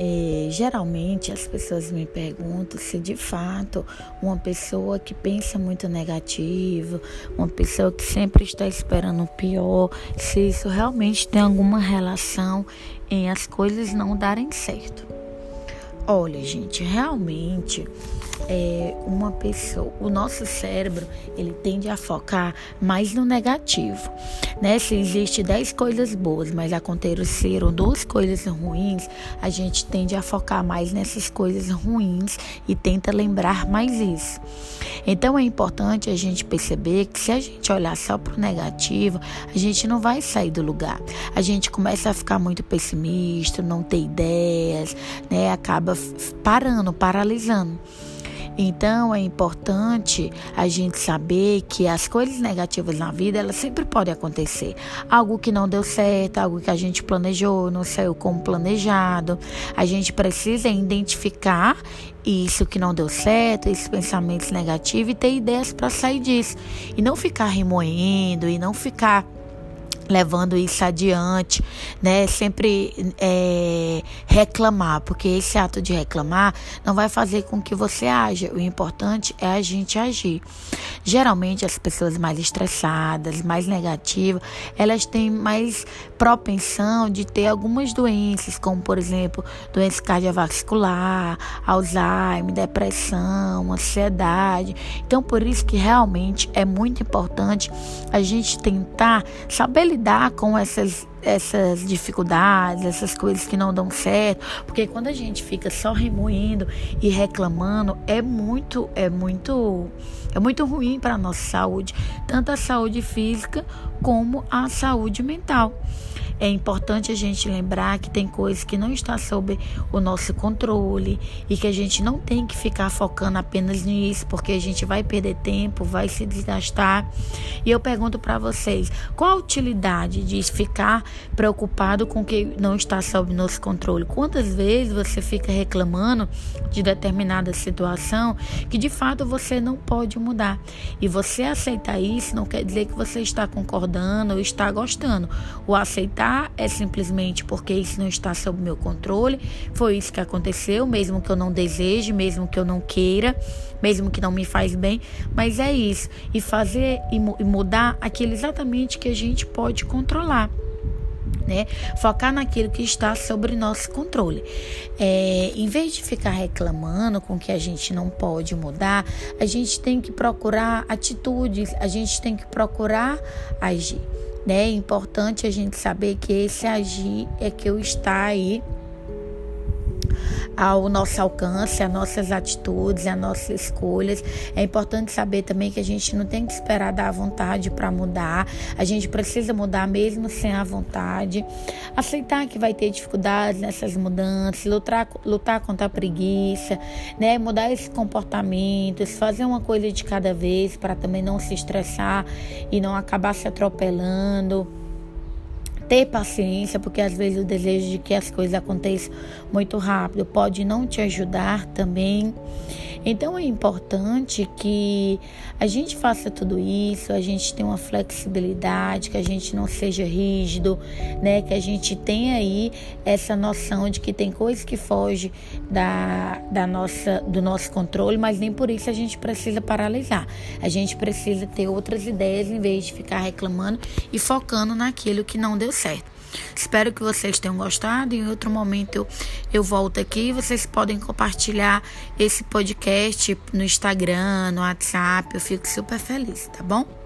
É, geralmente as pessoas me perguntam se de fato uma pessoa que pensa muito negativo, uma pessoa que sempre está esperando o pior, se isso realmente tem alguma relação em as coisas não darem certo. Olha, gente, realmente é, uma pessoa, o nosso cérebro, ele tende a focar mais no negativo, né? Se existe 10 coisas boas, mas aconteceram duas coisas ruins, a gente tende a focar mais nessas coisas ruins e tenta lembrar mais isso. Então é importante a gente perceber que se a gente olhar só para o negativo, a gente não vai sair do lugar. A gente começa a ficar muito pessimista, não ter ideias, né? Acaba parando, paralisando. Então é importante a gente saber que as coisas negativas na vida, elas sempre podem acontecer. Algo que não deu certo, algo que a gente planejou, não saiu como planejado. A gente precisa identificar isso que não deu certo, esses pensamentos negativos e ter ideias para sair disso. E não ficar remoendo e não ficar levando isso adiante, né? Sempre é, reclamar, porque esse ato de reclamar não vai fazer com que você haja. O importante é a gente agir. Geralmente as pessoas mais estressadas, mais negativas, elas têm mais propensão de ter algumas doenças, como por exemplo, doença cardiovascular, Alzheimer, depressão, ansiedade. Então por isso que realmente é muito importante a gente tentar saber lidar com essas essas dificuldades, essas coisas que não dão certo, porque quando a gente fica só remoendo e reclamando, é muito, é muito, é muito ruim para a nossa saúde, tanto a saúde física como a saúde mental. É importante a gente lembrar que tem coisas que não está sob o nosso controle e que a gente não tem que ficar focando apenas nisso, porque a gente vai perder tempo, vai se desgastar. E eu pergunto para vocês, qual a utilidade de ficar preocupado com o que não está sob nosso controle? Quantas vezes você fica reclamando de determinada situação que de fato você não pode mudar? E você aceitar isso não quer dizer que você está concordando ou está gostando. O aceitar é simplesmente porque isso não está sob meu controle. Foi isso que aconteceu, mesmo que eu não deseje, mesmo que eu não queira, mesmo que não me faz bem, mas é isso. E fazer e mudar aquilo exatamente que a gente pode controlar. Né? Focar naquilo que está sobre nosso controle. É, em vez de ficar reclamando com que a gente não pode mudar, a gente tem que procurar atitudes, a gente tem que procurar agir. Né? É importante a gente saber que esse agir é que eu está aí ao nosso alcance, as nossas atitudes, as nossas escolhas. É importante saber também que a gente não tem que esperar dar vontade para mudar. A gente precisa mudar mesmo sem a vontade. Aceitar que vai ter dificuldades nessas mudanças, lutar, lutar contra a preguiça, né? Mudar esses comportamentos, fazer uma coisa de cada vez para também não se estressar e não acabar se atropelando ter paciência, porque às vezes o desejo de que as coisas aconteçam muito rápido pode não te ajudar também. Então é importante que a gente faça tudo isso, a gente tenha uma flexibilidade, que a gente não seja rígido, né? Que a gente tenha aí essa noção de que tem coisas que fogem da, da nossa, do nosso controle, mas nem por isso a gente precisa paralisar. A gente precisa ter outras ideias em vez de ficar reclamando e focando naquilo que não deu certo. Espero que vocês tenham gostado. Em outro momento eu, eu volto aqui. Vocês podem compartilhar esse podcast no Instagram, no WhatsApp. Eu fico super feliz, tá bom?